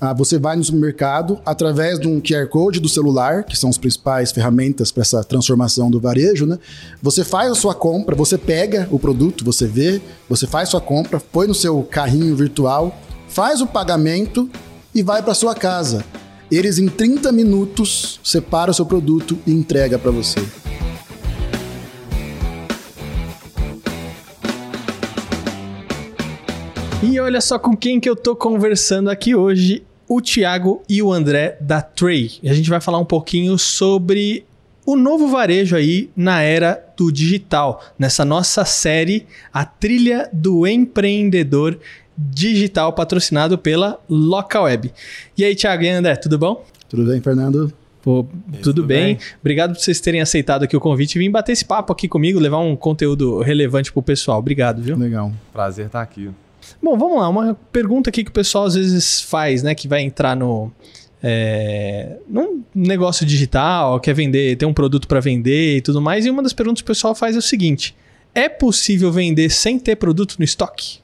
ah, você vai no supermercado através de um QR Code do celular, que são as principais ferramentas para essa transformação do varejo, né? Você faz a sua compra, você pega o produto, você vê, você faz sua compra, põe no seu carrinho virtual, faz o pagamento e vai para sua casa. Eles em 30 minutos separam o seu produto e entrega para você. E olha só com quem que eu tô conversando aqui hoje, o Thiago e o André da Tray. E a gente vai falar um pouquinho sobre o novo varejo aí na era do digital, nessa nossa série A Trilha do Empreendedor Digital, patrocinado pela Local Web. E aí, Thiago e André, tudo bom? Tudo bem, Fernando? Pô, tudo, tudo bem? bem? Obrigado por vocês terem aceitado aqui o convite e vir bater esse papo aqui comigo, levar um conteúdo relevante pro pessoal. Obrigado, viu? Legal. Prazer estar aqui. Bom, vamos lá. Uma pergunta aqui que o pessoal às vezes faz, né? Que vai entrar no. É, num negócio digital, quer vender, tem um produto para vender e tudo mais. E uma das perguntas que o pessoal faz é o seguinte: é possível vender sem ter produto no estoque?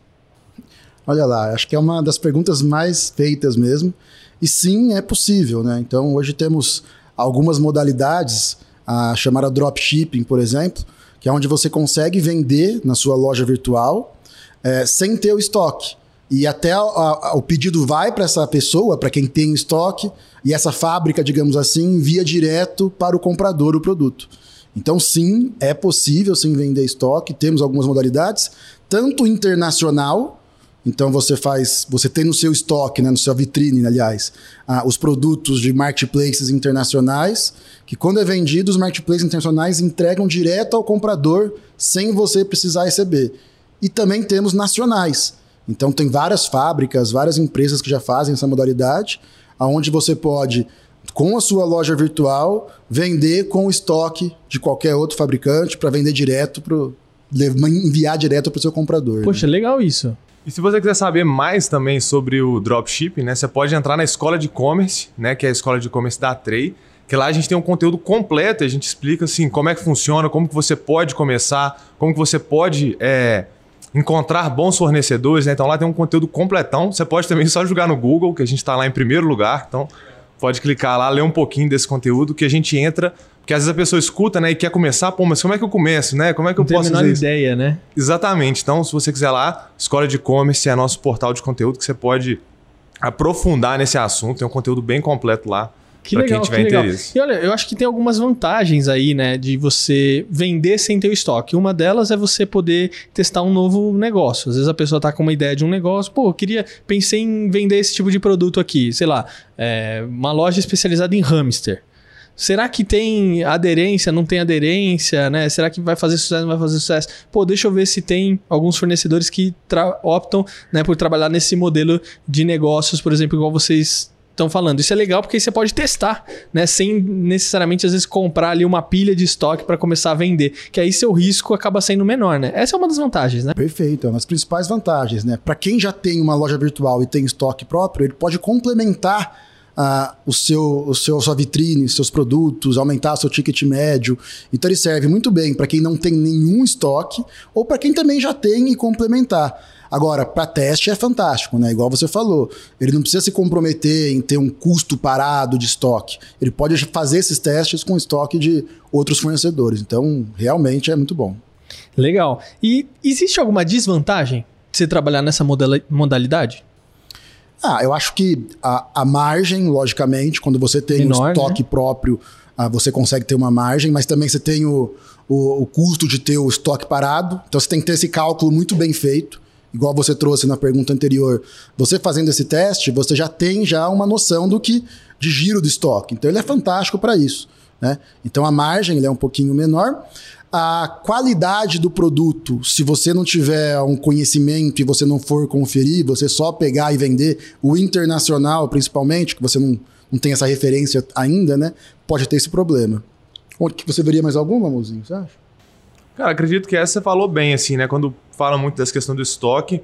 Olha lá, acho que é uma das perguntas mais feitas mesmo. E sim, é possível, né? Então hoje temos algumas modalidades, a chamada dropshipping, por exemplo, que é onde você consegue vender na sua loja virtual é, sem ter o estoque. E até a, a, o pedido vai para essa pessoa, para quem tem estoque, e essa fábrica, digamos assim, envia direto para o comprador o produto. Então, sim, é possível sim vender estoque, temos algumas modalidades, tanto internacional, então você faz, você tem no seu estoque, né, no seu vitrine, aliás, ah, os produtos de marketplaces internacionais, que quando é vendido, os marketplaces internacionais entregam direto ao comprador sem você precisar receber e também temos nacionais. Então tem várias fábricas, várias empresas que já fazem essa modalidade, aonde você pode com a sua loja virtual vender com o estoque de qualquer outro fabricante para vender direto para enviar direto para o seu comprador. Né? Poxa, né? legal isso. E se você quiser saber mais também sobre o dropshipping, né, você pode entrar na escola de e-commerce, né, que é a escola de e-commerce da Trey, que lá a gente tem um conteúdo completo, a gente explica assim como é que funciona, como que você pode começar, como que você pode é, encontrar bons fornecedores, né? Então lá tem um conteúdo completão. Você pode também só jogar no Google, que a gente está lá em primeiro lugar. Então pode clicar lá, ler um pouquinho desse conteúdo que a gente entra. Porque às vezes a pessoa escuta, né, e quer começar, pô, mas como é que eu começo, né? Como é que eu Não posso fazer isso? ideia, né? Exatamente. Então, se você quiser lá, Escola de E-commerce é nosso portal de conteúdo que você pode aprofundar nesse assunto. Tem um conteúdo bem completo lá. Que legal, quem tiver que legal. interesse. E olha, eu acho que tem algumas vantagens aí, né, de você vender sem ter o estoque. Uma delas é você poder testar um novo negócio. Às vezes a pessoa está com uma ideia de um negócio, pô, eu queria, pensei em vender esse tipo de produto aqui, sei lá, é, uma loja especializada em hamster. Será que tem aderência, não tem aderência, né? Será que vai fazer sucesso, não vai fazer sucesso? Pô, deixa eu ver se tem alguns fornecedores que optam né, por trabalhar nesse modelo de negócios, por exemplo, igual vocês estão falando. Isso é legal porque você pode testar, né? Sem necessariamente, às vezes, comprar ali uma pilha de estoque para começar a vender. Que aí seu risco acaba sendo menor, né? Essa é uma das vantagens, né? Perfeito, é uma das principais vantagens, né? Para quem já tem uma loja virtual e tem estoque próprio, ele pode complementar Uh, o seu, o seu, sua vitrine, seus produtos, aumentar seu ticket médio. Então ele serve muito bem para quem não tem nenhum estoque ou para quem também já tem e complementar. Agora, para teste é fantástico, né? Igual você falou, ele não precisa se comprometer em ter um custo parado de estoque. Ele pode fazer esses testes com estoque de outros fornecedores. Então, realmente é muito bom. Legal. E existe alguma desvantagem de você trabalhar nessa modalidade? Ah, eu acho que a, a margem, logicamente, quando você tem Menor, um estoque né? próprio, ah, você consegue ter uma margem, mas também você tem o, o, o, custo de ter o estoque parado. Então você tem que ter esse cálculo muito bem feito igual você trouxe na pergunta anterior, você fazendo esse teste, você já tem já uma noção do que de giro do estoque. Então ele é fantástico para isso. Né? Então a margem é um pouquinho menor. A qualidade do produto, se você não tiver um conhecimento e você não for conferir, você só pegar e vender, o internacional principalmente, que você não, não tem essa referência ainda, né? Pode ter esse problema. Que você veria mais alguma, Mozinho, você acha? Cara, acredito que essa você falou bem, assim, né? Quando fala muito dessa questão do estoque,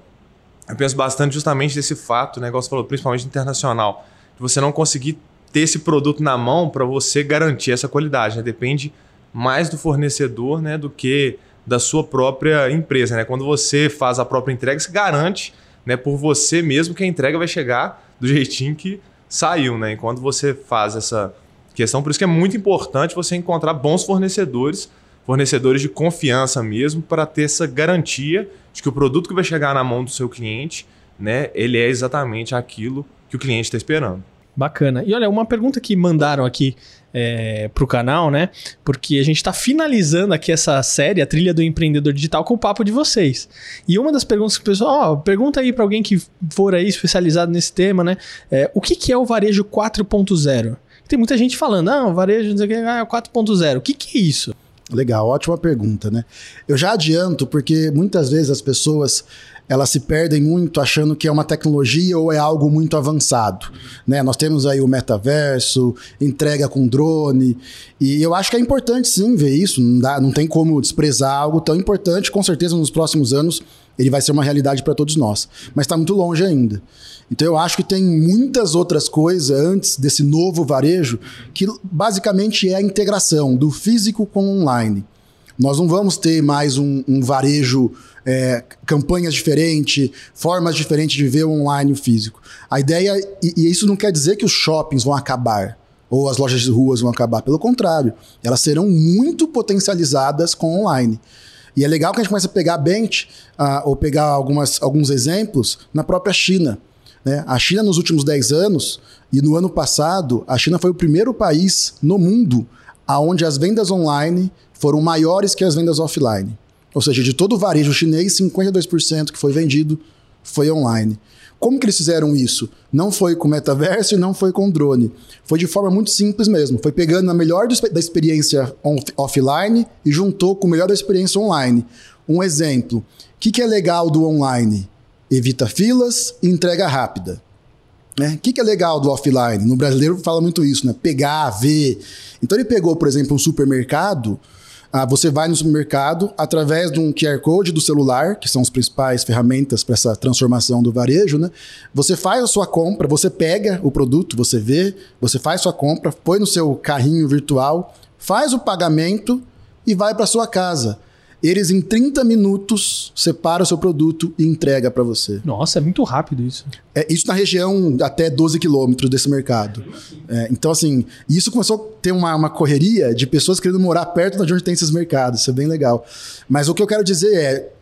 eu penso bastante justamente desse fato, né? Igual você falou, principalmente internacional, de você não conseguir ter esse produto na mão para você garantir essa qualidade, né? Depende mais do fornecedor, né? Do que da sua própria empresa, né? Quando você faz a própria entrega, você garante, né? Por você mesmo que a entrega vai chegar do jeitinho que saiu, né? Enquanto você faz essa questão, por isso que é muito importante você encontrar bons fornecedores, fornecedores de confiança mesmo, para ter essa garantia de que o produto que vai chegar na mão do seu cliente, né, ele é exatamente aquilo que o cliente está esperando. Bacana. E olha, uma pergunta que mandaram aqui é, para o canal, né? Porque a gente está finalizando aqui essa série, a trilha do empreendedor digital, com o papo de vocês. E uma das perguntas que o pessoal, ó, pergunta aí para alguém que for aí especializado nesse tema, né? É, o que, que é o varejo 4.0? Tem muita gente falando, ah, o varejo não sei o ah, é 4.0. O que, que é isso? Legal, ótima pergunta, né? Eu já adianto, porque muitas vezes as pessoas elas se perdem muito achando que é uma tecnologia ou é algo muito avançado. Né? Nós temos aí o metaverso, entrega com drone, e eu acho que é importante sim ver isso, não, dá, não tem como desprezar algo tão importante, com certeza nos próximos anos ele vai ser uma realidade para todos nós, mas está muito longe ainda. Então eu acho que tem muitas outras coisas antes desse novo varejo que basicamente é a integração do físico com o online. Nós não vamos ter mais um, um varejo, é, campanhas diferentes, formas diferentes de ver o online e o físico. A ideia, e, e isso não quer dizer que os shoppings vão acabar ou as lojas de ruas vão acabar. Pelo contrário, elas serão muito potencializadas com online. E é legal que a gente comece a pegar bench, uh, ou pegar algumas, alguns exemplos na própria China. Né? A China, nos últimos 10 anos, e no ano passado, a China foi o primeiro país no mundo onde as vendas online foram maiores que as vendas offline. Ou seja, de todo o varejo chinês, 52% que foi vendido foi online. Como que eles fizeram isso? Não foi com metaverso e não foi com drone. Foi de forma muito simples mesmo. Foi pegando a melhor da experiência offline e juntou com o melhor da experiência online. Um exemplo. O que, que é legal do online? Evita filas e entrega rápida. Né? O que, que é legal do offline? No brasileiro fala muito isso, né? Pegar, ver. Então ele pegou, por exemplo, um supermercado ah, você vai no supermercado através de um QR Code do celular, que são as principais ferramentas para essa transformação do varejo, né? Você faz a sua compra, você pega o produto, você vê, você faz sua compra, põe no seu carrinho virtual, faz o pagamento e vai para sua casa. Eles em 30 minutos separam o seu produto e entrega para você. Nossa, é muito rápido isso. É, isso na região até 12 quilômetros desse mercado. É, então, assim, isso começou a ter uma, uma correria de pessoas querendo morar perto de onde tem esses mercados. Isso é bem legal. Mas o que eu quero dizer é,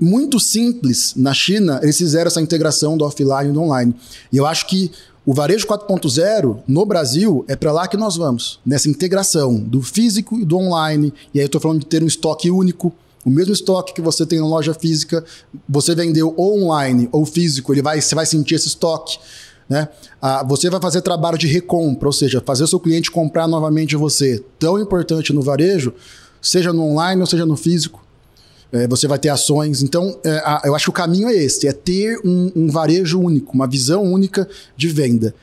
muito simples, na China, eles fizeram essa integração do offline e do online. E eu acho que o varejo 4.0 no Brasil é para lá que nós vamos, nessa integração do físico e do online. E aí eu estou falando de ter um estoque único. O mesmo estoque que você tem na loja física, você vendeu ou online ou físico, ele vai, você vai sentir esse estoque. Né? Ah, você vai fazer trabalho de recompra, ou seja, fazer o seu cliente comprar novamente você. Tão importante no varejo, seja no online ou seja no físico. É, você vai ter ações. Então, é, a, eu acho que o caminho é esse: é ter um, um, varejo único, uma visão única de venda.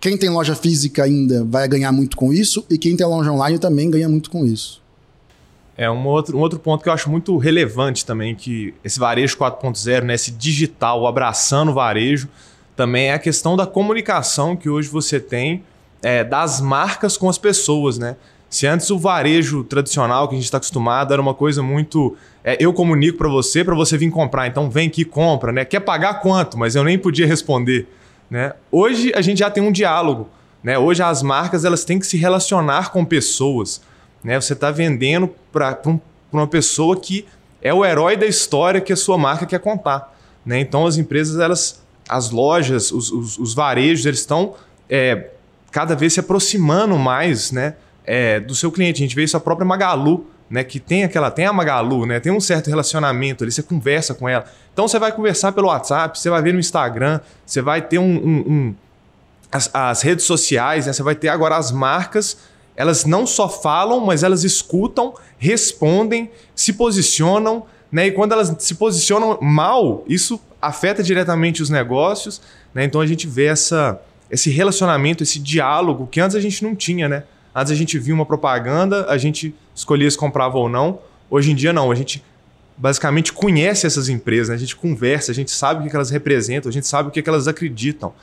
Quem tem loja física ainda vai ganhar muito com isso, e quem tem loja online também ganha muito com isso. É um outro, um outro ponto que eu acho muito relevante também, que esse varejo 4.0, né, esse digital abraçando o varejo, também é a questão da comunicação que hoje você tem é, das marcas com as pessoas, né? Se antes o varejo tradicional que a gente está acostumado era uma coisa muito. É, eu comunico para você, para você vir comprar. Então vem aqui, compra, né? Quer pagar quanto? Mas eu nem podia responder. Né? Hoje a gente já tem um diálogo. Né? Hoje as marcas elas têm que se relacionar com pessoas. Né? Você está vendendo para um, uma pessoa que é o herói da história que a sua marca quer contar. Né? Então as empresas, elas, as lojas, os, os, os varejos, eles estão é, cada vez se aproximando mais, né? É, do seu cliente. A gente vê isso a própria Magalu, né, que tem aquela, tem a Magalu, né, tem um certo relacionamento ali, você conversa com ela. Então você vai conversar pelo WhatsApp, você vai ver no Instagram, você vai ter um, um, um as, as, redes sociais, né, você vai ter agora as marcas, elas não só falam, mas elas escutam, respondem, se posicionam, né, e quando elas se posicionam mal, isso afeta diretamente os negócios, né, então a gente vê essa, esse relacionamento, esse diálogo que antes a gente não tinha, né? Antes a gente via uma propaganda, a gente escolhia se comprava ou não. Hoje em dia não, a gente basicamente conhece essas empresas, né? a gente conversa, a gente sabe o que elas representam, a gente sabe o que elas acreditam.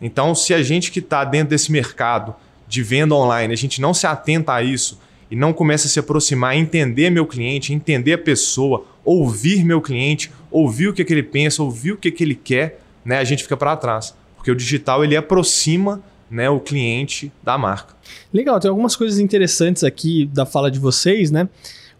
Então, se a gente que está dentro desse mercado de venda online, a gente não se atenta a isso e não começa a se aproximar, entender meu cliente, entender a pessoa, ouvir meu cliente, ouvir o que, que ele pensa, ouvir o que, que ele quer, né? a gente fica para trás. porque o digital ele aproxima né, o cliente da marca. Legal, tem algumas coisas interessantes aqui da fala de vocês, né?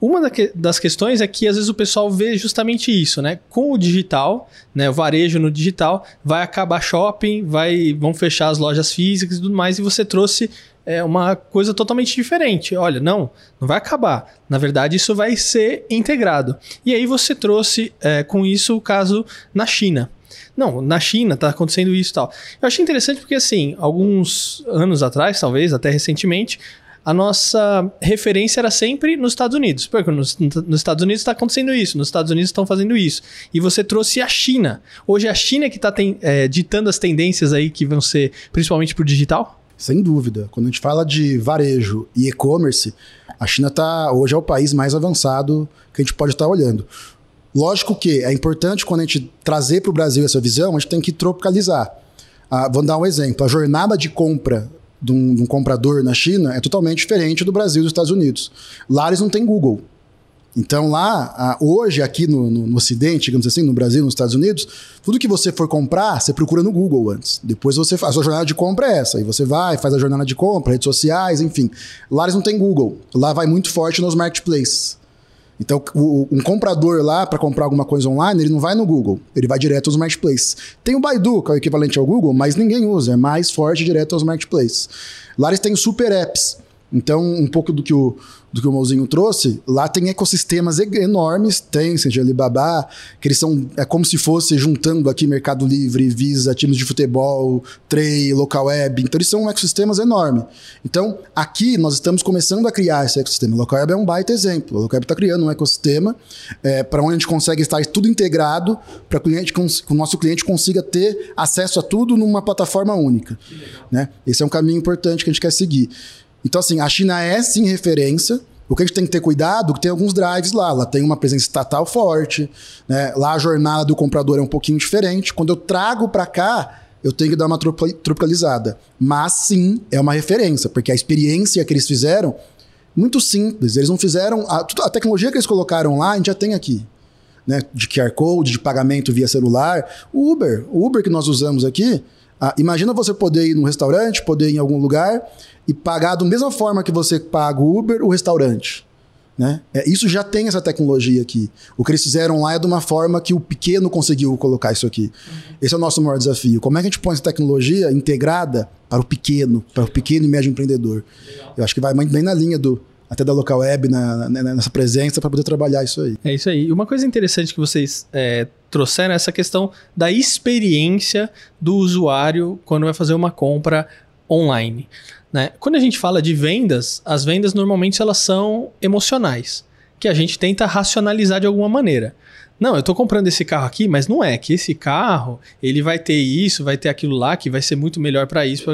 Uma das questões é que às vezes o pessoal vê justamente isso, né? Com o digital, né? O varejo no digital, vai acabar shopping, vai, vão fechar as lojas físicas e tudo mais, e você trouxe é, uma coisa totalmente diferente. Olha, não, não vai acabar. Na verdade, isso vai ser integrado. E aí você trouxe é, com isso o caso na China. Não, na China está acontecendo isso e tal. Eu achei interessante porque, assim, alguns anos atrás, talvez, até recentemente, a nossa referência era sempre nos Estados Unidos. Porque nos, nos Estados Unidos está acontecendo isso, nos Estados Unidos estão fazendo isso. E você trouxe a China. Hoje é a China que está é, ditando as tendências aí que vão ser principalmente para o digital? Sem dúvida. Quando a gente fala de varejo e e-commerce, a China tá, hoje é o país mais avançado que a gente pode estar tá olhando. Lógico que é importante quando a gente trazer para o Brasil essa visão, a gente tem que tropicalizar. Ah, vou dar um exemplo. A jornada de compra de um, de um, comprador na China é totalmente diferente do Brasil e dos Estados Unidos. Lá eles não têm Google. Então lá, hoje aqui no, no, no, Ocidente, digamos assim, no Brasil, nos Estados Unidos, tudo que você for comprar, você procura no Google antes. Depois você faz a sua jornada de compra é essa. Aí você vai, faz a jornada de compra, redes sociais, enfim. Lá eles não têm Google. Lá vai muito forte nos marketplaces. Então, um comprador lá, para comprar alguma coisa online, ele não vai no Google, ele vai direto aos marketplaces. Tem o Baidu, que é o equivalente ao Google, mas ninguém usa, é mais forte direto aos marketplaces. Lá eles têm super apps. Então, um pouco do que o, do que o Mouzinho trouxe, lá tem ecossistemas enormes, tem seja Alibaba, que eles são é como se fosse juntando aqui Mercado Livre, Visa, times de futebol, Tray, Local Web, então eles são ecossistemas enormes. Então, aqui nós estamos começando a criar esse ecossistema. Local Web é um baita exemplo. Local Web está criando um ecossistema é, para onde a gente consegue estar tudo integrado para que o nosso cliente consiga ter acesso a tudo numa plataforma única. Né? Esse é um caminho importante que a gente quer seguir. Então, assim, a China é sim referência. O que a gente tem que ter cuidado é que tem alguns drives lá. Ela tem uma presença estatal forte, né? Lá a jornada do comprador é um pouquinho diferente. Quando eu trago para cá, eu tenho que dar uma tropicalizada. Mas sim, é uma referência, porque a experiência que eles fizeram, muito simples. Eles não fizeram. A, a tecnologia que eles colocaram lá, a gente já tem aqui. Né? De QR Code, de pagamento via celular. O Uber, o Uber que nós usamos aqui, ah, imagina você poder ir num restaurante, poder ir em algum lugar e pagar da mesma forma que você paga o Uber, o restaurante. Né? É, isso já tem essa tecnologia aqui. O que eles fizeram lá é de uma forma que o pequeno conseguiu colocar isso aqui. Uhum. Esse é o nosso maior desafio. Como é que a gente põe essa tecnologia integrada para o pequeno, para o pequeno e médio empreendedor? Legal. Eu acho que vai bem na linha do, até da local web na, na, nessa presença para poder trabalhar isso aí. É isso aí. E uma coisa interessante que vocês é, trouxeram é essa questão da experiência do usuário quando vai fazer uma compra online. Né? Quando a gente fala de vendas, as vendas normalmente elas são emocionais, que a gente tenta racionalizar de alguma maneira. Não, eu estou comprando esse carro aqui, mas não é que esse carro ele vai ter isso, vai ter aquilo lá, que vai ser muito melhor para isso.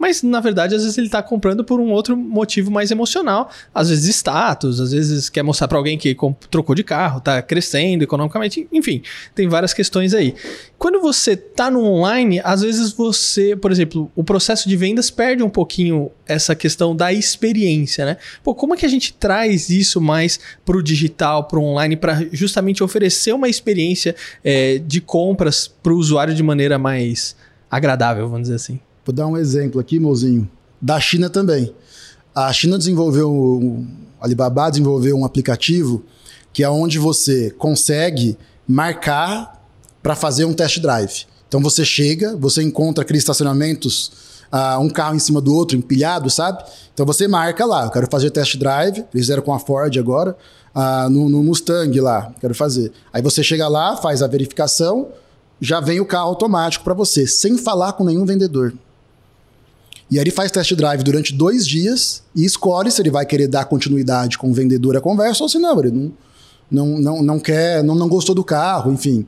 Mas na verdade, às vezes ele está comprando por um outro motivo mais emocional, às vezes status, às vezes quer mostrar para alguém que trocou de carro, está crescendo economicamente, enfim, tem várias questões aí. Quando você está no online, às vezes você, por exemplo, o processo de vendas perde um pouquinho essa questão da experiência, né? Pô, como é que a gente traz isso mais para o digital, para o online, para justamente oferecer uma experiência é, de compras para o usuário de maneira mais agradável, vamos dizer assim. Vou dar um exemplo aqui, mozinho, da China também. A China desenvolveu, a Alibaba desenvolveu um aplicativo que é onde você consegue marcar para fazer um test drive. Então você chega, você encontra aqueles estacionamentos, uh, um carro em cima do outro, empilhado, sabe? Então você marca lá, eu quero fazer test drive, eles fizeram com a Ford agora, ah, no, no, Mustang lá, quero fazer. Aí você chega lá, faz a verificação, já vem o carro automático para você, sem falar com nenhum vendedor. E aí ele faz test drive durante dois dias e escolhe se ele vai querer dar continuidade com o vendedor a conversa ou se não, ele não, não, não, não quer, não, não gostou do carro, enfim.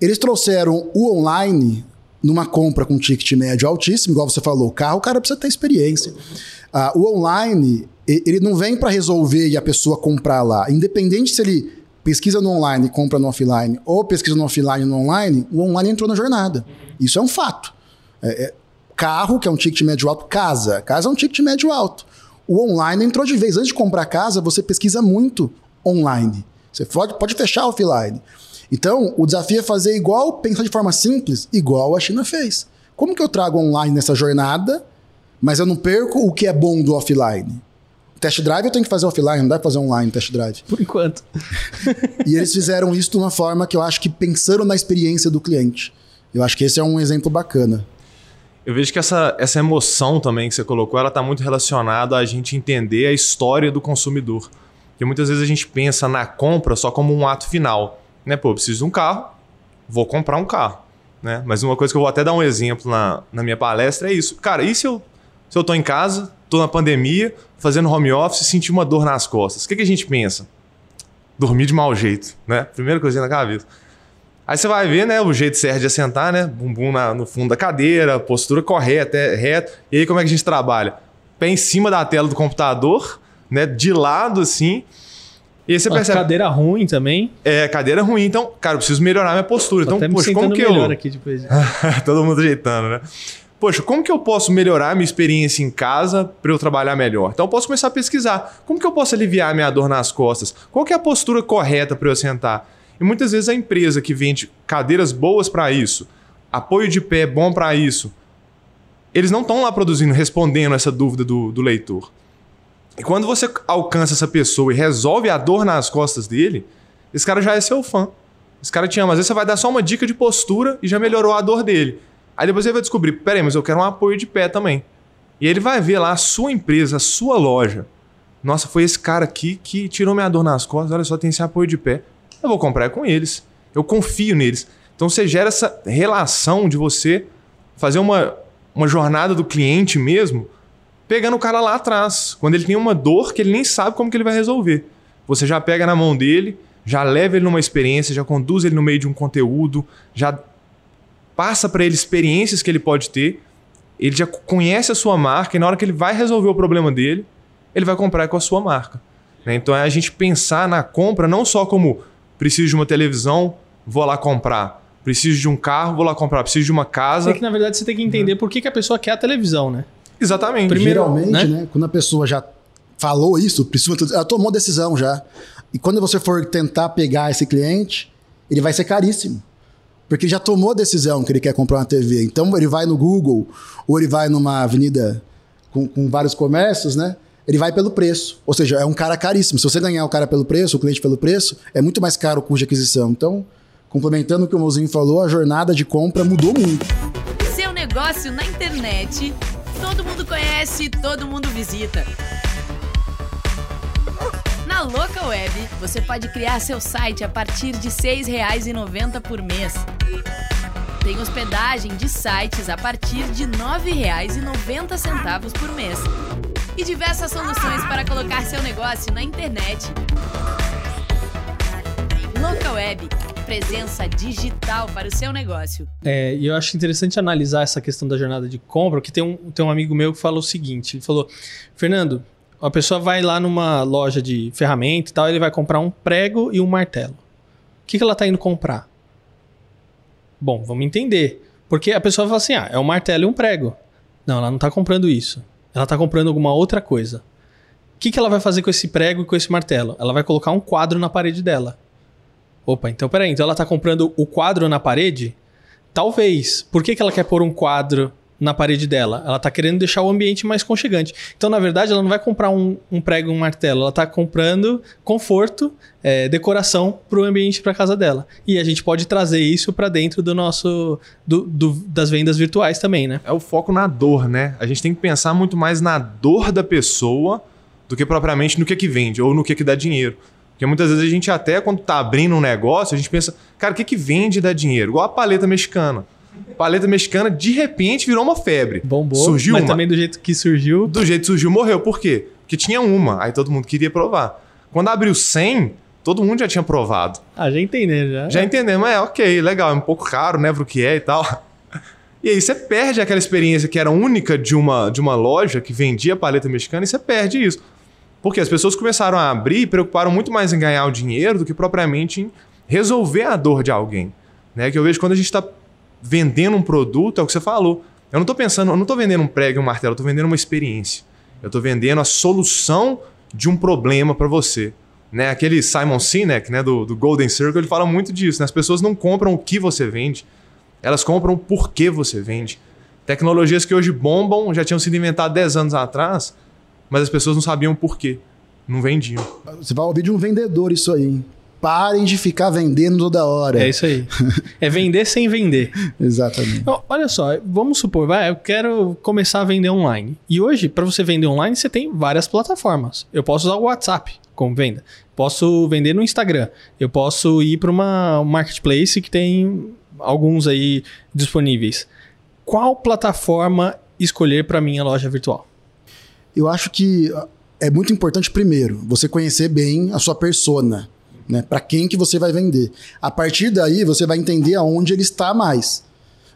Eles trouxeram o online numa compra com ticket médio altíssimo, igual você falou, o carro o cara precisa ter experiência. Ah, o online, ele não vem para resolver e a pessoa comprar lá. Independente se ele pesquisa no online compra no offline, ou pesquisa no offline e no online, o online entrou na jornada. Isso é um fato. É, é, carro, que é um ticket médio alto, casa. Casa é um ticket médio alto. O online entrou de vez. Antes de comprar casa, você pesquisa muito online. Você pode, pode fechar offline. Então, o desafio é fazer igual, pensar de forma simples, igual a China fez. Como que eu trago online nessa jornada, mas eu não perco o que é bom do offline? Test drive eu tenho que fazer offline, não dá pra fazer online test drive. Por enquanto. e eles fizeram isso de uma forma que eu acho que pensaram na experiência do cliente. Eu acho que esse é um exemplo bacana. Eu vejo que essa, essa emoção também que você colocou, ela está muito relacionada a gente entender a história do consumidor. Porque muitas vezes a gente pensa na compra só como um ato final. Né? Pô, eu preciso de um carro, vou comprar um carro. Né? Mas uma coisa que eu vou até dar um exemplo na, na minha palestra é isso. Cara, e se eu, se eu tô em casa, tô na pandemia, fazendo home office e senti uma dor nas costas? O que, que a gente pensa? Dormir de mau jeito, né? Primeira coisinha na cabeça. Aí você vai ver, né, o jeito certo de assentar, né? Bumbum na, no fundo da cadeira, postura correta, é, reto. E aí como é que a gente trabalha? Pé em cima da tela do computador, né? De lado, assim. E aí você percebe. Cadeira ruim também. É, cadeira ruim. Então, cara, eu preciso melhorar minha postura. Tô então, poxa, como que eu. Aqui depois. Todo mundo ajeitando, né? Poxa, como que eu posso melhorar minha experiência em casa para eu trabalhar melhor? Então eu posso começar a pesquisar. Como que eu posso aliviar minha dor nas costas? Qual que é a postura correta para eu sentar? E muitas vezes a empresa que vende cadeiras boas para isso, apoio de pé bom para isso, eles não estão lá produzindo, respondendo essa dúvida do, do leitor. E quando você alcança essa pessoa e resolve a dor nas costas dele, esse cara já é seu fã. Esse cara te ama. Às vezes você vai dar só uma dica de postura e já melhorou a dor dele. Aí depois ele vai descobrir: peraí, mas eu quero um apoio de pé também. E ele vai ver lá a sua empresa, a sua loja. Nossa, foi esse cara aqui que tirou minha dor nas costas. Olha só, tem esse apoio de pé. Eu vou comprar com eles. Eu confio neles. Então você gera essa relação de você fazer uma, uma jornada do cliente mesmo, pegando o cara lá atrás, quando ele tem uma dor que ele nem sabe como que ele vai resolver. Você já pega na mão dele, já leva ele numa experiência, já conduz ele no meio de um conteúdo, já passa para ele experiências que ele pode ter, ele já conhece a sua marca e na hora que ele vai resolver o problema dele, ele vai comprar com a sua marca. Né? Então é a gente pensar na compra não só como preciso de uma televisão, vou lá comprar. Preciso de um carro, vou lá comprar. Preciso de uma casa. É que na verdade você tem que entender uhum. por que, que a pessoa quer a televisão, né? Exatamente. Primeiro, Geralmente, né? né? Quando a pessoa já falou isso, precisa, ela tomou decisão já. E quando você for tentar pegar esse cliente, ele vai ser caríssimo. Porque ele já tomou a decisão que ele quer comprar uma TV. Então ele vai no Google, ou ele vai numa avenida com, com vários comércios, né? Ele vai pelo preço. Ou seja, é um cara caríssimo. Se você ganhar o cara pelo preço, o cliente pelo preço, é muito mais caro o custo de aquisição. Então, complementando o que o Mozinho falou, a jornada de compra mudou muito. Seu negócio na internet, todo mundo conhece, todo mundo visita. Na Local Web, você pode criar seu site a partir de R$ 6,90 por mês. Tem hospedagem de sites a partir de R$ 9,90 por mês. E diversas soluções para colocar seu negócio na internet. Local Web, presença digital para o seu negócio. É, e eu acho interessante analisar essa questão da jornada de compra, porque tem um, tem um amigo meu que falou o seguinte: ele falou, Fernando, a pessoa vai lá numa loja de ferramenta e tal, ele vai comprar um prego e um martelo. O que, que ela está indo comprar? Bom, vamos entender. Porque a pessoa fala assim: ah, é um martelo e um prego. Não, ela não está comprando isso. Ela está comprando alguma outra coisa. O que, que ela vai fazer com esse prego e com esse martelo? Ela vai colocar um quadro na parede dela. Opa, então peraí. Então ela está comprando o quadro na parede? Talvez. Por que, que ela quer pôr um quadro na parede dela. Ela está querendo deixar o ambiente mais conchegante. Então, na verdade, ela não vai comprar um, um prego um martelo. Ela está comprando conforto, é, decoração para o ambiente para casa dela. E a gente pode trazer isso para dentro do nosso do, do, das vendas virtuais também, né? É o foco na dor, né? A gente tem que pensar muito mais na dor da pessoa do que propriamente no que é que vende ou no que é que dá dinheiro. Porque muitas vezes a gente até quando está abrindo um negócio, a gente pensa, cara, o que é que vende e dá dinheiro? Igual a paleta mexicana paleta mexicana de repente virou uma febre. Bombou. Surgiu mas uma. também do jeito que surgiu. Do jeito que surgiu, morreu. Por quê? Porque tinha uma, aí todo mundo queria provar. Quando abriu 100, todo mundo já tinha provado. Ah, já entendeu, já. Já entendemos, é ok, legal, é um pouco caro, né, pro que é e tal. E aí você perde aquela experiência que era única de uma, de uma loja que vendia paleta mexicana e você perde isso. Porque as pessoas começaram a abrir e preocuparam muito mais em ganhar o dinheiro do que propriamente em resolver a dor de alguém. Né? Que eu vejo quando a gente está vendendo um produto, é o que você falou. Eu não estou pensando, eu não estou vendendo um prego e um martelo, eu estou vendendo uma experiência. Eu estou vendendo a solução de um problema para você. Né? Aquele Simon Sinek, né, do, do, Golden Circle, ele fala muito disso. Né? As pessoas não compram o que você vende, elas compram o porquê você vende. Tecnologias que hoje bombam, já tinham sido inventadas 10 anos atrás, mas as pessoas não sabiam por quê. Não vendiam. Você vai ouvir de um vendedor isso aí? Parem de ficar vendendo toda hora. É isso aí. é vender sem vender. Exatamente. Então, olha só, vamos supor, vai, eu quero começar a vender online. E hoje, para você vender online, você tem várias plataformas. Eu posso usar o WhatsApp como venda. Posso vender no Instagram. Eu posso ir para uma marketplace que tem alguns aí disponíveis. Qual plataforma escolher para minha loja virtual? Eu acho que é muito importante primeiro você conhecer bem a sua persona né? Para quem que você vai vender. A partir daí, você vai entender aonde ele está mais.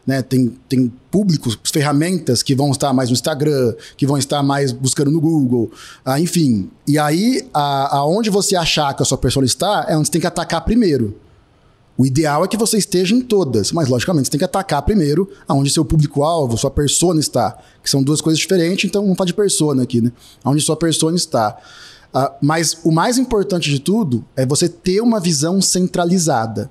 Né? Tem, tem públicos, ferramentas que vão estar mais no Instagram, que vão estar mais buscando no Google, ah, enfim. E aí, a, aonde você achar que a sua pessoa está, é onde você tem que atacar primeiro. O ideal é que você esteja em todas, mas logicamente você tem que atacar primeiro aonde seu público-alvo, sua persona está, que são duas coisas diferentes, então vamos falar de persona aqui, né? Aonde sua persona está. Uh, mas o mais importante de tudo é você ter uma visão centralizada.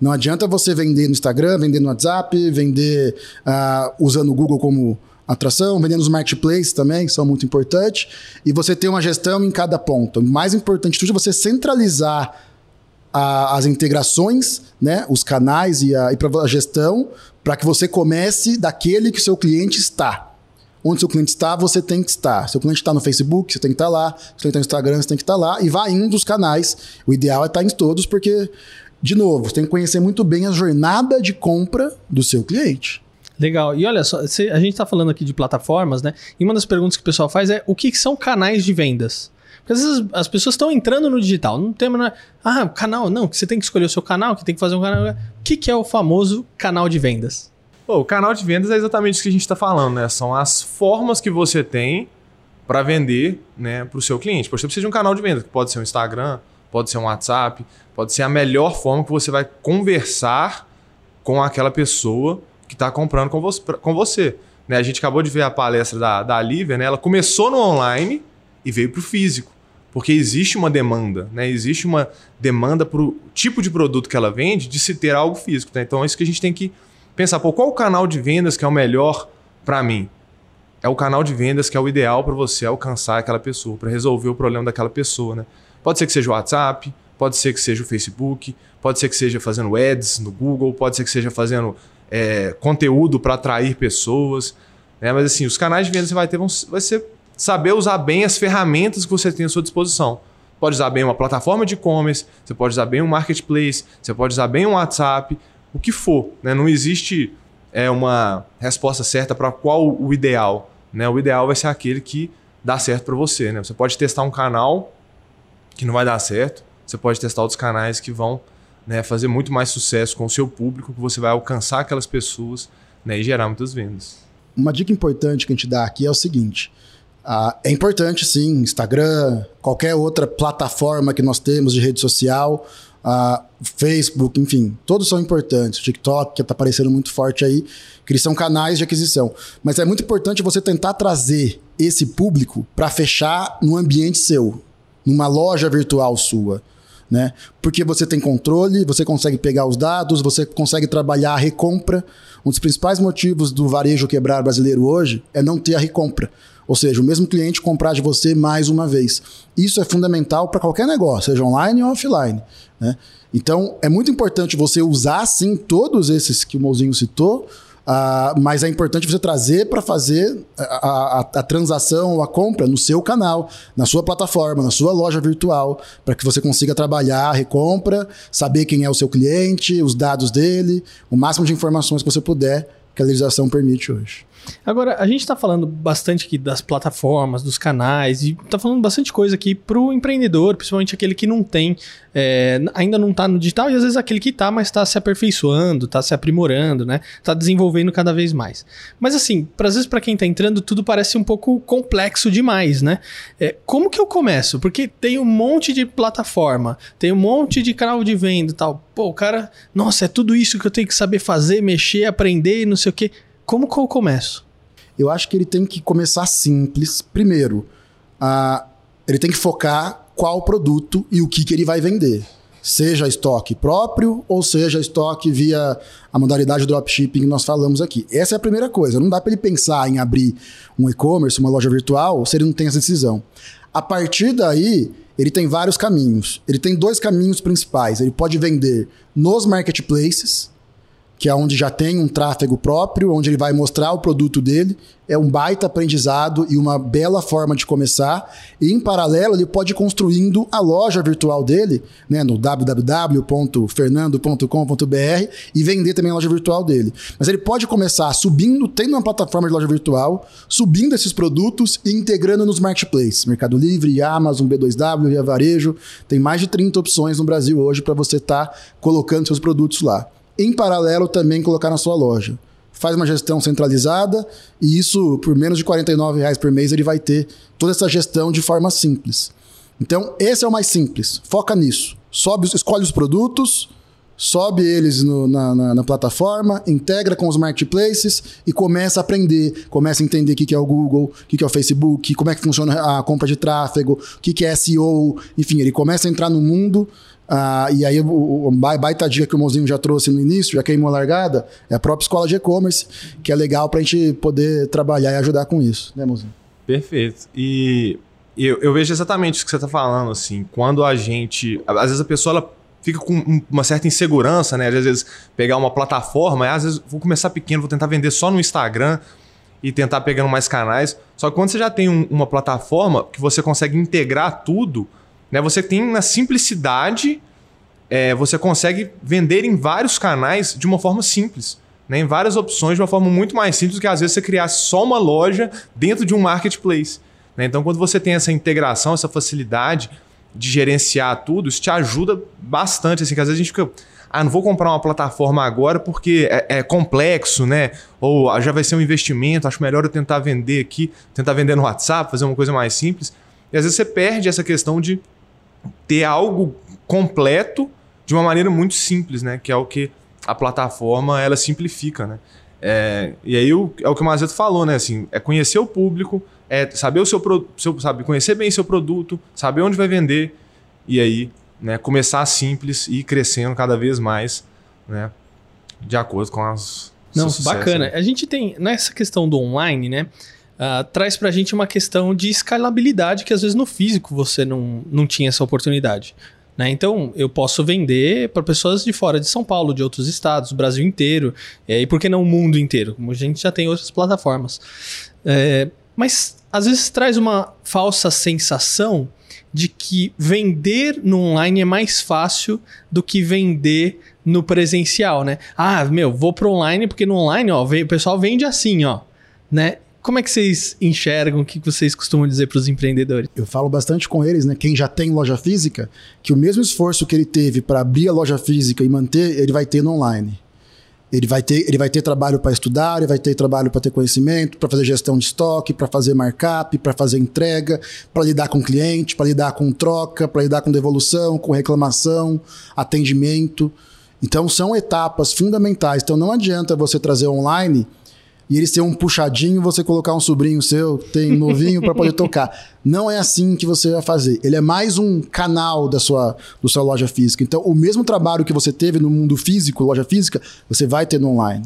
Não adianta você vender no Instagram, vender no WhatsApp, vender uh, usando o Google como atração, vendendo os marketplaces também, que são muito importantes, e você ter uma gestão em cada ponto. O mais importante de tudo é você centralizar a, as integrações, né, os canais e a, e a gestão, para que você comece daquele que o seu cliente está. Onde seu cliente está, você tem que estar. Seu cliente está no Facebook, você tem que estar lá. Se ele está no Instagram, você tem que estar lá. E vai indo os canais. O ideal é estar em todos, porque, de novo, você tem que conhecer muito bem a jornada de compra do seu cliente. Legal. E olha só, a gente está falando aqui de plataformas, né? E uma das perguntas que o pessoal faz é o que são canais de vendas? Porque às vezes as pessoas estão entrando no digital. Não tem, é, ah, canal, não, que você tem que escolher o seu canal, que tem que fazer um canal. O que, que é o famoso canal de vendas? Pô, o canal de vendas é exatamente isso que a gente está falando, né? São as formas que você tem para vender né, para o seu cliente. Exemplo, você precisa de um canal de venda, que pode ser um Instagram, pode ser um WhatsApp, pode ser a melhor forma que você vai conversar com aquela pessoa que está comprando com você. Com você né? A gente acabou de ver a palestra da, da Lívia, né? ela começou no online e veio para o físico. Porque existe uma demanda, né? existe uma demanda para o tipo de produto que ela vende de se ter algo físico. Né? Então é isso que a gente tem que pensar, pô, qual o canal de vendas que é o melhor para mim? É o canal de vendas que é o ideal para você alcançar aquela pessoa, para resolver o problema daquela pessoa, né? Pode ser que seja o WhatsApp, pode ser que seja o Facebook, pode ser que seja fazendo ads no Google, pode ser que seja fazendo é, conteúdo para atrair pessoas, né? Mas assim, os canais de vendas você vai ter vão, vai ser saber usar bem as ferramentas que você tem à sua disposição. Pode usar bem uma plataforma de e-commerce, você pode usar bem um marketplace, você pode usar bem um WhatsApp, o que for. Né? Não existe é, uma resposta certa para qual o ideal. Né? O ideal vai ser aquele que dá certo para você. Né? Você pode testar um canal que não vai dar certo, você pode testar outros canais que vão né, fazer muito mais sucesso com o seu público, que você vai alcançar aquelas pessoas né, e gerar muitas vendas. Uma dica importante que a gente dá aqui é o seguinte. Uh, é importante, sim, Instagram, qualquer outra plataforma que nós temos de rede social, uh, Facebook, enfim, todos são importantes. TikTok, que está aparecendo muito forte aí, que eles são canais de aquisição. Mas é muito importante você tentar trazer esse público para fechar no ambiente seu, numa loja virtual sua. Né? Porque você tem controle, você consegue pegar os dados, você consegue trabalhar a recompra. Um dos principais motivos do varejo quebrar brasileiro hoje é não ter a recompra. Ou seja, o mesmo cliente comprar de você mais uma vez. Isso é fundamental para qualquer negócio, seja online ou offline. Né? Então, é muito importante você usar, sim, todos esses que o Mozinho citou, uh, mas é importante você trazer para fazer a, a, a, transação ou a compra no seu canal, na sua plataforma, na sua loja virtual, para que você consiga trabalhar a recompra, saber quem é o seu cliente, os dados dele, o máximo de informações que você puder que a legislação permite hoje. Agora, a gente está falando bastante aqui das plataformas, dos canais, e está falando bastante coisa aqui para o empreendedor, principalmente aquele que não tem, é, ainda não está no digital, e às vezes aquele que está, mas está se aperfeiçoando, está se aprimorando, né? Está desenvolvendo cada vez mais. Mas assim, pra, às vezes para quem está entrando, tudo parece um pouco complexo demais, né? É, como que eu começo? Porque tem um monte de plataforma, tem um monte de canal de venda e tal. Pô, o cara, nossa, é tudo isso que eu tenho que saber fazer, mexer, aprender, não sei o quê. Como que eu começo? Eu acho que ele tem que começar simples. Primeiro, uh, ele tem que focar qual produto e o que, que ele vai vender. Seja estoque próprio ou seja estoque via a modalidade dropshipping que nós falamos aqui. Essa é a primeira coisa. Não dá para ele pensar em abrir um e-commerce, uma loja virtual, se ele não tem essa decisão. A partir daí, ele tem vários caminhos. Ele tem dois caminhos principais. Ele pode vender nos marketplaces, que é onde já tem um tráfego próprio, onde ele vai mostrar o produto dele. É um baita aprendizado e uma bela forma de começar. E, em paralelo, ele pode ir construindo a loja virtual dele, né, no www.fernando.com.br e vender também a loja virtual dele. Mas ele pode começar subindo, tendo uma plataforma de loja virtual, subindo esses produtos e integrando nos marketplaces. Mercado Livre, Amazon, B2W, Via Varejo. Tem mais de 30 opções no Brasil hoje para você estar tá colocando seus produtos lá em paralelo também colocar na sua loja. Faz uma gestão centralizada e isso, por menos de R$ reais por mês, ele vai ter toda essa gestão de forma simples. Então, esse é o mais simples. Foca nisso. Sobe, escolhe os produtos, sobe eles no, na, na, na, plataforma, integra com os marketplaces e começa a aprender, começa a entender o que, que é o Google, o que, que é o Facebook, como é que funciona a compra de tráfego, o que, que é SEO, enfim, ele começa a entrar no mundo ah, e aí, o, o baita dica que o Mozinho já trouxe no início, já queimou a largada, é a própria escola de e-commerce, que é legal para a gente poder trabalhar e ajudar com isso, né, Mozinho? Perfeito. E eu, eu vejo exatamente o que você está falando, assim, quando a gente. Às vezes a pessoa ela fica com uma certa insegurança, né? Às vezes pegar uma plataforma, às vezes vou começar pequeno, vou tentar vender só no Instagram e tentar pegando mais canais. Só que quando você já tem um, uma plataforma que você consegue integrar tudo né? Você tem na simplicidade, é, você consegue vender em vários canais de uma forma simples. Né? Em várias opções de uma forma muito mais simples do que às vezes você criar só uma loja dentro de um marketplace. Né? Então, quando você tem essa integração, essa facilidade de gerenciar tudo, isso te ajuda bastante. Assim, que às vezes a gente fica. Ah, não vou comprar uma plataforma agora porque é, é, complexo, né? Ou ah, já vai ser um investimento, acho melhor eu tentar vender aqui, tentar vender no WhatsApp, fazer uma coisa mais simples. E às vezes você perde essa questão de ter algo completo de uma maneira muito simples, né? Que é o que a plataforma ela simplifica, né? É, e aí o, é o que o Mazeto falou, né? Assim, é conhecer o público, é saber o seu, seu sabe, conhecer bem seu produto, saber onde vai vender e aí, né? Começar simples e ir crescendo cada vez mais, né? De acordo com as não, sucesso, bacana. Né? A gente tem nessa questão do online, né? Uh, traz para a gente uma questão de escalabilidade que às vezes no físico você não, não tinha essa oportunidade. Né? Então, eu posso vender para pessoas de fora de São Paulo, de outros estados, do Brasil inteiro, é, e por que não o mundo inteiro? Como a gente já tem outras plataformas. É, mas às vezes traz uma falsa sensação de que vender no online é mais fácil do que vender no presencial, né? Ah, meu, vou pro online porque no online, ó, o pessoal vende assim, ó, né? Como é que vocês enxergam? O que vocês costumam dizer para os empreendedores? Eu falo bastante com eles, né? Quem já tem loja física, que o mesmo esforço que ele teve para abrir a loja física e manter, ele vai ter no online. Ele vai ter, ele vai ter trabalho para estudar, ele vai ter trabalho para ter conhecimento, para fazer gestão de estoque, para fazer markup, para fazer entrega, para lidar com cliente, para lidar com troca, para lidar com devolução, com reclamação, atendimento. Então são etapas fundamentais. Então não adianta você trazer online e ele ser um puxadinho, você colocar um sobrinho seu, tem novinho para poder tocar. Não é assim que você vai fazer. Ele é mais um canal da sua, da sua loja física. Então, o mesmo trabalho que você teve no mundo físico, loja física, você vai ter no online.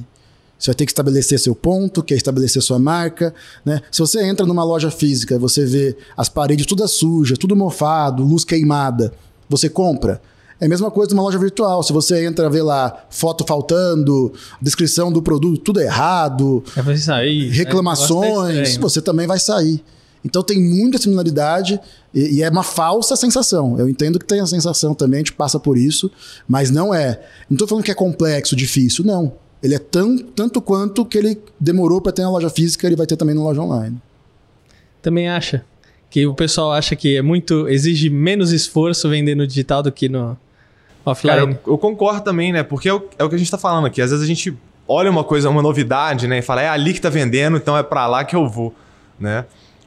Você vai ter que estabelecer seu ponto, que é estabelecer sua marca. Né? Se você entra numa loja física, você vê as paredes toda suja, tudo mofado, luz queimada, você compra. É a mesma coisa numa loja virtual. Se você entra ver lá foto faltando, descrição do produto tudo errado, é, sair, né? reclamações, você também vai sair. Então tem muita similaridade e, e, é uma falsa sensação. Eu entendo que tem a sensação também, a gente passa por isso, mas não é. Não estou falando que é complexo, difícil, não. Ele é tão, tanto quanto que ele demorou para ter na loja física, ele vai ter também na loja online. Também acha que o pessoal acha que é muito exige menos esforço vender no digital do que no, offline. Cara, eu, eu, concordo também, né? Porque é o, é o que a gente tá falando aqui. Às vezes a gente olha uma coisa, uma novidade, né? E fala, é ali que tá vendendo, então é para lá que eu vou, né?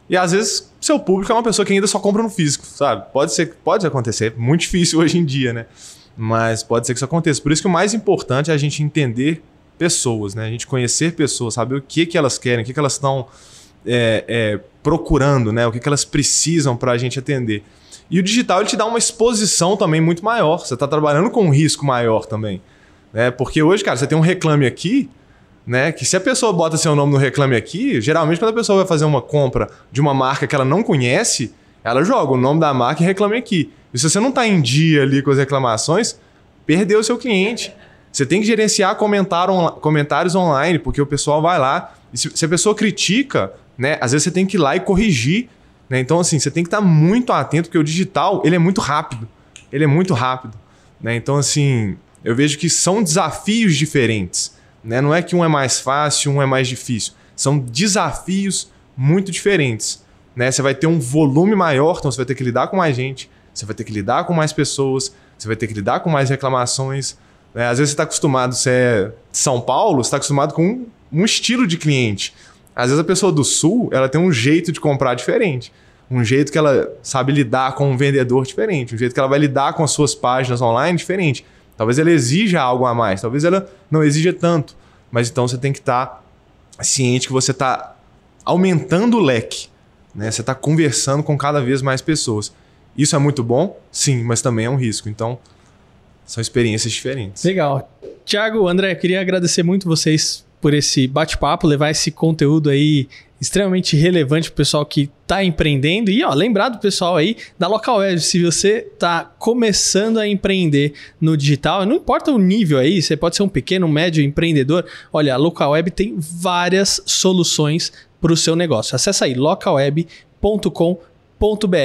E às vezes seu público é uma pessoa que ainda só compra no físico, sabe? Pode ser, pode acontecer, muito difícil hoje em dia, né? Mas pode ser que isso aconteça. Por isso que o mais importante é a gente entender pessoas, né? A gente conhecer pessoas, saber o que que elas querem, o que que elas estão é, é, procurando, né? O que que elas precisam para a gente atender. E o digital ele te dá uma exposição também muito maior. Você está trabalhando com um risco maior também. Né? Porque hoje, cara, você tem um reclame aqui, né? Que se a pessoa bota seu nome no reclame aqui, geralmente quando a pessoa vai fazer uma compra de uma marca que ela não conhece, ela joga o nome da marca e reclame aqui. E se você não está em dia ali com as reclamações, perdeu o seu cliente. Você tem que gerenciar comentários online, porque o pessoal vai lá. E se, a pessoa critica, né? Às vezes você tem que ir lá e corrigir. Né? Então, assim, você tem que estar muito atento, porque o digital ele é muito rápido. Ele é muito rápido. Né? Então, assim, eu vejo que são desafios diferentes. Né? Não é que um é mais fácil, um é mais difícil. São desafios muito diferentes. Né? Você vai ter um volume maior, então você vai ter que lidar com mais gente, você vai ter que lidar com mais pessoas, você vai ter que lidar com mais reclamações. Né? Às vezes você está acostumado, você é de São Paulo, você está acostumado com um, um estilo de cliente. Às vezes a pessoa do Sul, ela tem um jeito de comprar diferente. Um jeito que ela sabe lidar com um vendedor diferente. Um jeito que ela vai lidar com as suas páginas online diferente. Talvez ela exija algo a mais. Talvez ela não exija tanto. Mas então você tem que estar tá ciente que você está aumentando o leque. Né? Você está conversando com cada vez mais pessoas. Isso é muito bom? Sim, mas também é um risco. Então, são experiências diferentes. Legal. Tiago, André, queria agradecer muito vocês por esse bate-papo, levar esse conteúdo aí extremamente relevante para o pessoal que está empreendendo. E ó, lembrar do pessoal aí da Local Web, se você está começando a empreender no digital, não importa o nível aí, você pode ser um pequeno, médio empreendedor. Olha, a Local Web tem várias soluções para o seu negócio. Acesse aí localweb.com.br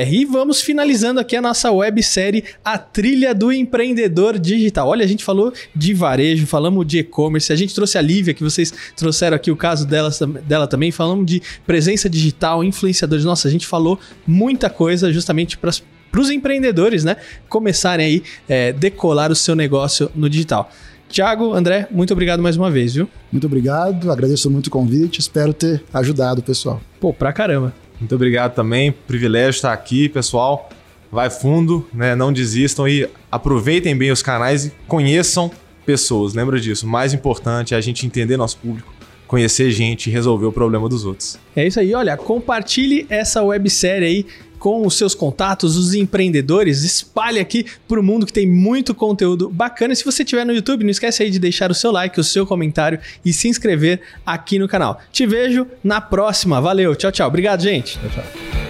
e vamos finalizando aqui a nossa websérie A Trilha do Empreendedor Digital. Olha, a gente falou de varejo, falamos de e-commerce, a gente trouxe a Lívia, que vocês trouxeram aqui o caso dela, dela também, falamos de presença digital, influenciadores. Nossa, a gente falou muita coisa justamente para os empreendedores, né? Começarem aí, é, decolar o seu negócio no digital. Tiago, André, muito obrigado mais uma vez, viu? Muito obrigado, agradeço muito o convite, espero ter ajudado o pessoal. Pô, pra caramba. Muito obrigado também. Privilégio estar aqui, pessoal. Vai fundo, né? Não desistam e aproveitem bem os canais e conheçam pessoas. Lembra disso. O mais importante é a gente entender nosso público, conhecer gente e resolver o problema dos outros. É isso aí. Olha, compartilhe essa websérie aí com os seus contatos, os empreendedores, espalhe aqui para o mundo que tem muito conteúdo bacana. E se você estiver no YouTube, não esquece aí de deixar o seu like, o seu comentário e se inscrever aqui no canal. Te vejo na próxima. Valeu, tchau, tchau. Obrigado, gente. Tchau, tchau.